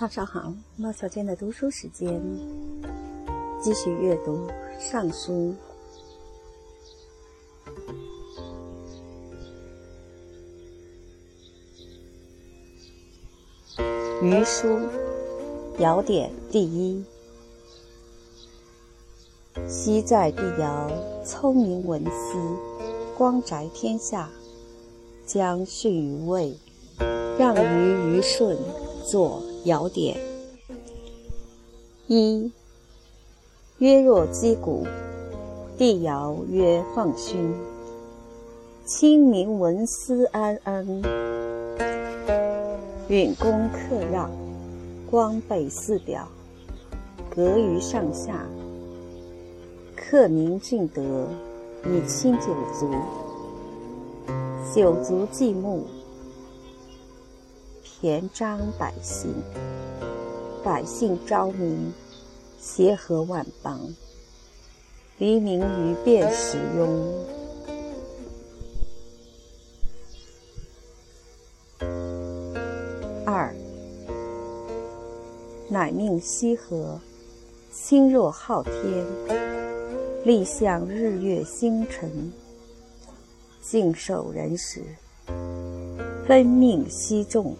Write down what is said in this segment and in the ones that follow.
早上好，猫小娟的读书时间，继续阅读《尚书》。余书尧典第一。昔在帝尧，聪明文思，光宅天下，将逊于魏，让于虞舜，作尧典。一曰若击鼓，帝尧曰放勋。清明文思安安，允公克让，光备四表，格于上下。克明俊德，以清九族。九族祭墓，田张百姓。百姓昭明，协和万邦。黎明于变使庸。二，乃命羲和，亲若昊天。立向日月星辰，敬受人时，分命西众，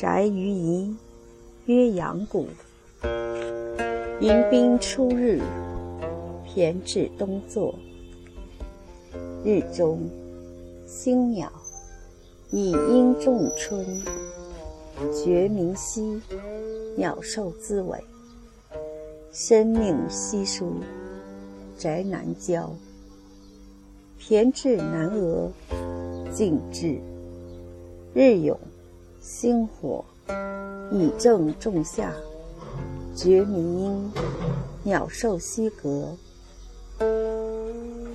宅于夷，曰阳谷。迎宾初日，骈至东坐。日中，星鸟以阴仲春，觉明兮，鸟兽滋尾，生命稀疏。宅难交，骈至南峨，静至。日永，星火，以正仲夏，觉明阴，鸟兽息隔。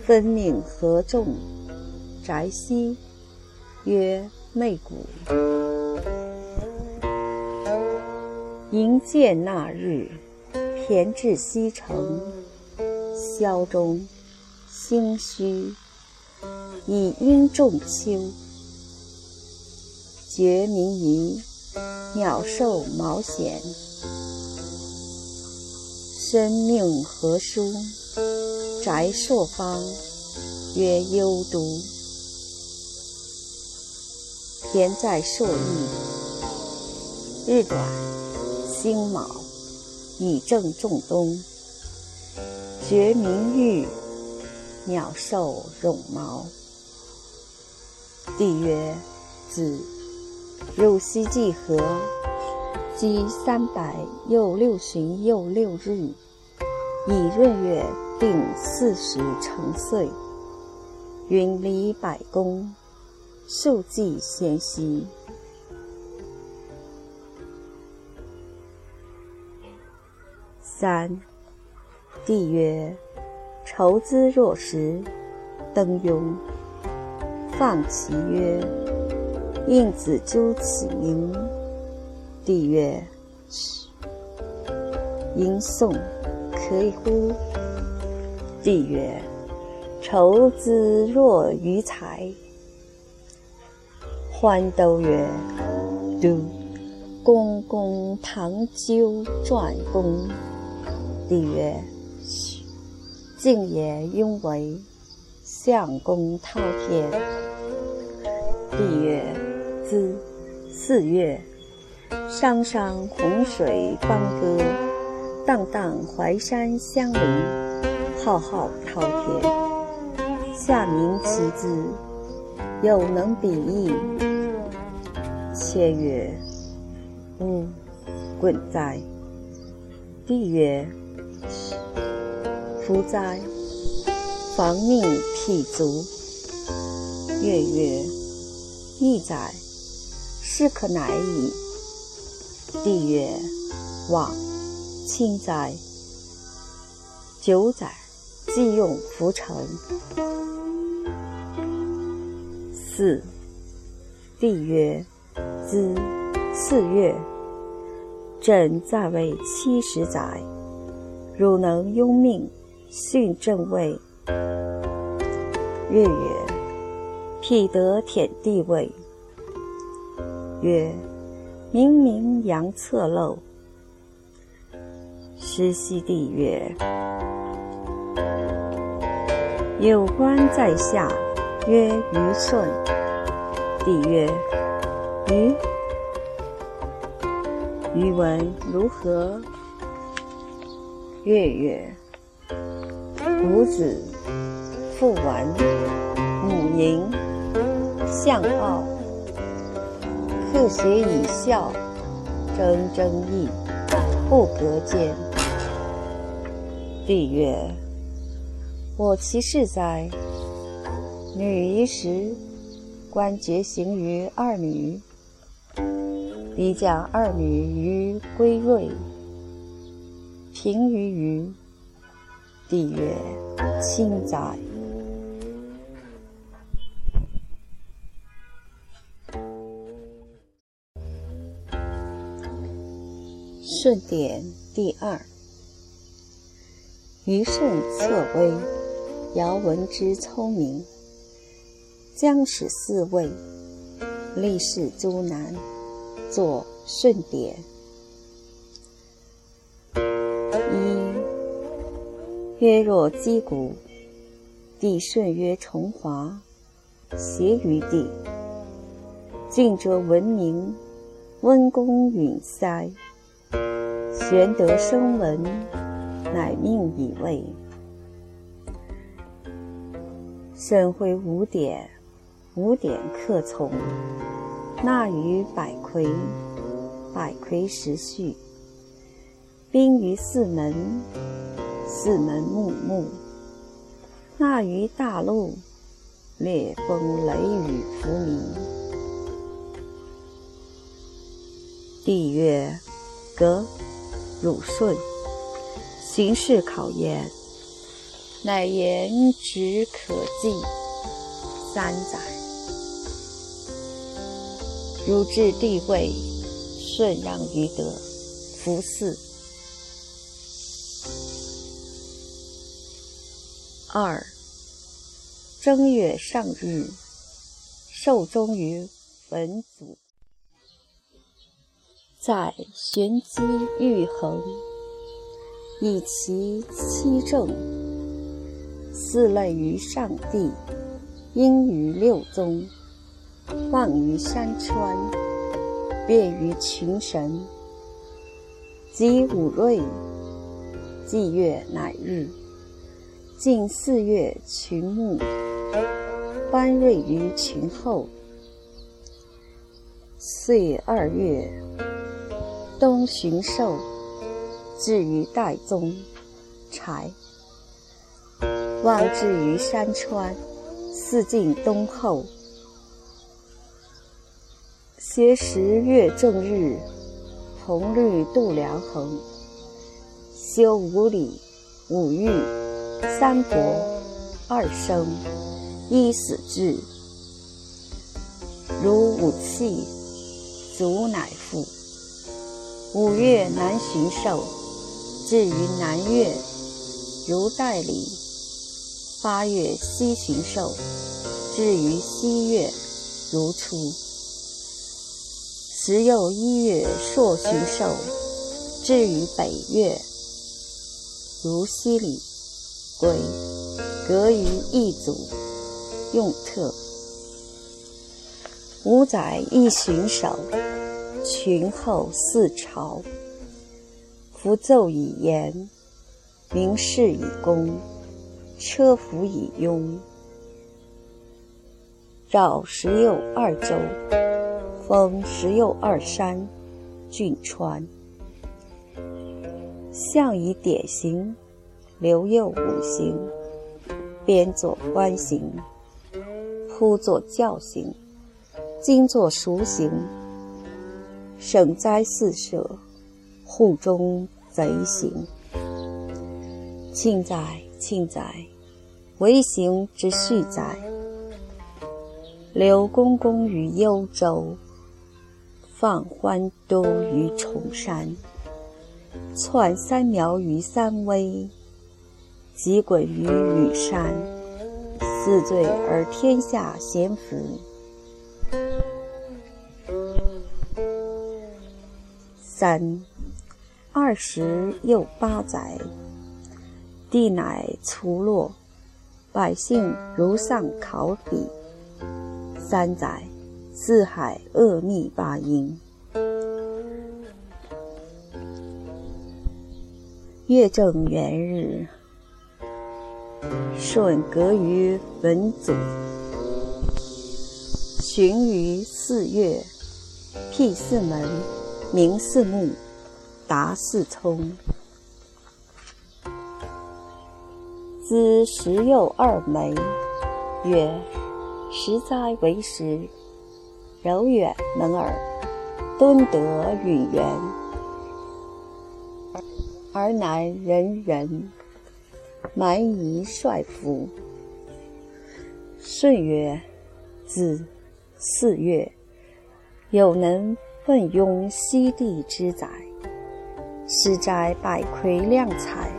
分命合众，宅西，曰媚谷。迎见那日，骈至西城。萧中，星虚，以阴仲秋。觉明夷，鸟兽毛显。生命何殊？宅朔方，曰幽都。田在朔邑，日短，星卯，以正仲冬。觉明玉，鸟兽绒毛。帝曰：子汝西既何？积三百又六旬又六日，以闰月定四十成岁。云礼百公，受祭先兮。三。帝曰：“筹资若石，登庸。”放其曰：“应子纠此名。”帝曰：“嘘。”吟诵可以乎？帝曰：“筹资若愚才。”欢都曰：“都。”公公唐纠传公。帝曰。敬也雍为相公滔天。帝曰：兹四月，商商洪水邦歌，荡荡淮山相邻，浩浩滔天。下明其字，有能比翼。且曰：吾滚哉！帝曰。夫哉！防命辟足。月曰：一载，是可乃矣。帝曰：往，清哉！九载，既用浮城。四。帝曰：兹四月，朕在位七十载，汝能拥命。训正位，月曰：辟得舔地位。曰：明明阳侧漏，湿兮地曰：“有官在下，曰虞舜。”帝曰：“愚。”余闻如何？月曰：“吾子父完，母宁，相傲，克学以孝，争争义，不隔间。”帝曰：“我其事哉？女一时，官爵行于二女。”离将二女于归瑞，平于虞。帝曰：“卿哉！”顺典第二。虞舜侧微，尧闻之聪明，将使四位，立事诸南。作顺典。一曰若击鼓，帝舜曰重华，谐于地。敬者闻名，温公允塞，玄德生闻，乃命以位。申会五典，五典克从。纳于百魁，百魁时序。兵于四门，四门木木。纳于大陆，烈风雷雨弗鸣。帝曰：革，汝舜，行事考验，乃言止可记三载。汝至帝位，顺让于德，服嗣。二正月上日，受终于文祖，在玄机玉衡，以其七正，四类于上帝，应于六宗。望于山川，遍于群神。及五瑞，祭月乃日。近四月群木，班瑞于群后。岁二月，冬旬寿，至于岱宗。柴，望至于山川，四境东后。携十月正日，红绿度量衡。修五礼，五欲，三伯，二生，一死至。如五气，足乃复。五月南巡狩，至于南岳，如代礼。八月西巡狩，至于西岳，如初。时又一月朔巡狩，至于北岳，如西里，归，隔于一祖，用特。五载一巡狩，群后四朝。符奏以言，明示以功，车服以庸。绕十右二州。封十右二山，郡川。象以典型，留右五行，边作官行，铺作教行，今作熟行。省灾四舍，户中贼行。庆载庆载，为行之序载。刘公公于幽州。放欢都于崇山，窜三苗于三危，急滚于羽山。四罪而天下咸服。三二十又八载，地乃除落，百姓如上考妣。三载，四海恶逆八音。月正元日，舜革于文祖，旬于四月，辟四门，明四目，达四聪。兹时幼二枚，曰：时哉为时，柔远能尔，敦德允元。而乃人人，蛮夷率服。舜曰：“子四月，有能奋拥西地之载，施斋百魁量彩，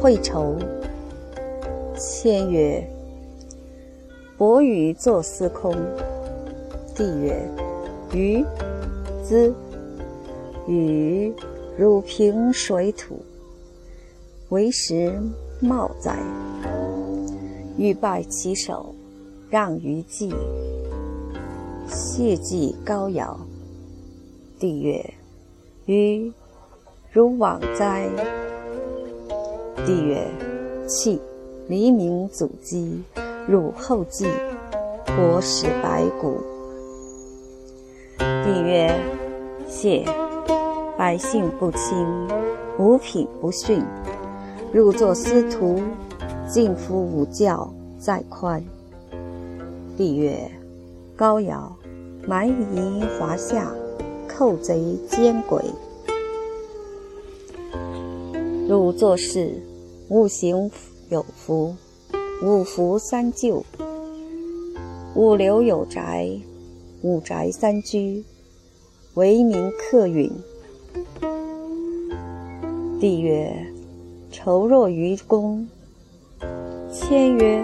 会酬。”谦曰：“伯与作司空。”帝曰：“于兹与。”汝平水土，为时茂哉！欲拜其手，让于季。谢祭高尧。帝曰：“于如往哉？”帝曰：“弃黎明祖基，汝后继，国使白骨。”帝曰：“谢。”百姓不亲，五品不逊，入作司徒，敬夫五教，在宽。帝曰：高尧，蛮夷华夏，寇贼奸鬼。汝作事，五行有福，五福三就，五流有宅，五宅三居，为民克允。帝曰：“酬若于公。”谦曰：“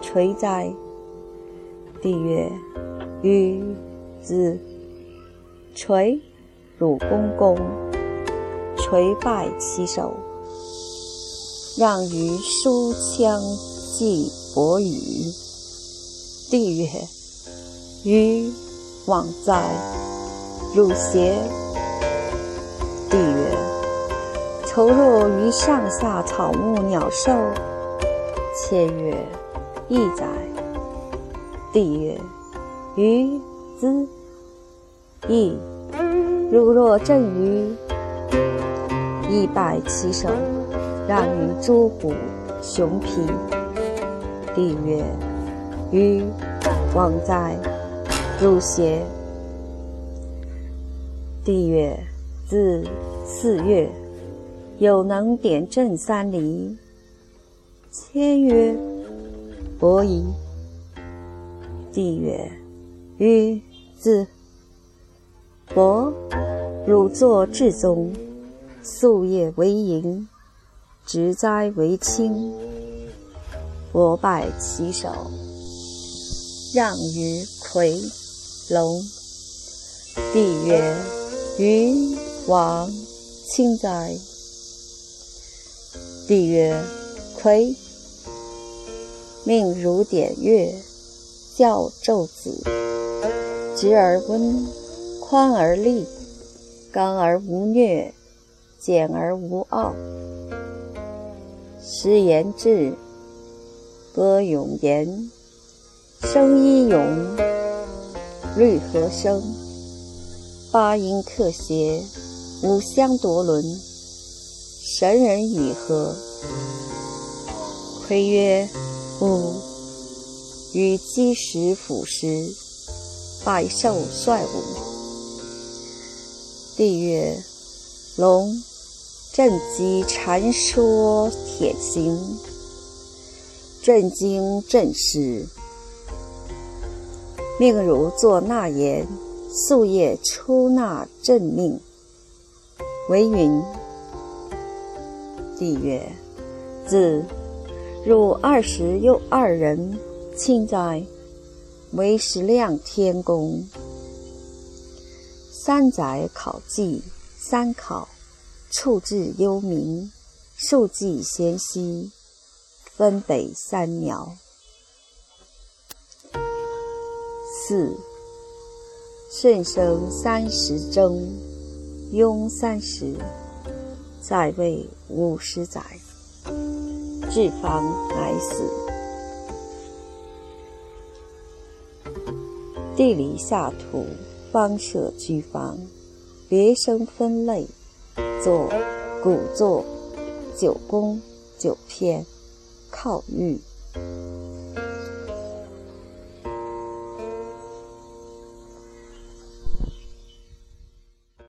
垂哉！”帝曰：“于子垂，汝公公，垂拜其手，让于书腔祭伯语。”帝曰：“于往哉！汝邪？”帝曰。酬若于上下草木鸟兽，谦曰：“义哉！”帝曰：“于兹义，汝若正于，亦拜其手，让于诸虎熊皮。”帝曰：“于往哉！汝邪？”帝曰：“自四月。”有能点正三离。谦曰：“伯夷。”帝曰：“于自伯，汝作至宗，夙夜为营，植栽为青。伯拜其手，让于夔龙。帝曰：‘于王卿哉！’”帝曰：“夔，命汝点月，教纣子。直而温，宽而利，刚而无虐，简而无傲。时言志，歌咏言，声依咏，律和声，八音克谐，五香夺伦。”神人以何？夔曰：“吾与积石辅师，百兽率舞。”帝曰：“龙，震击禅说铁行，震惊震师，命汝作纳言，夙夜出纳正命，为云。”帝曰：“子，汝二十又二人，庆哉！为时量天公。三载考绩，三考，处置幽冥，数计贤兮，分北三苗。四，顺生三十征，雍三十，在位五十载，至方乃死。地理下图，方设居房，别生分类，作古作、九宫、九篇、靠御。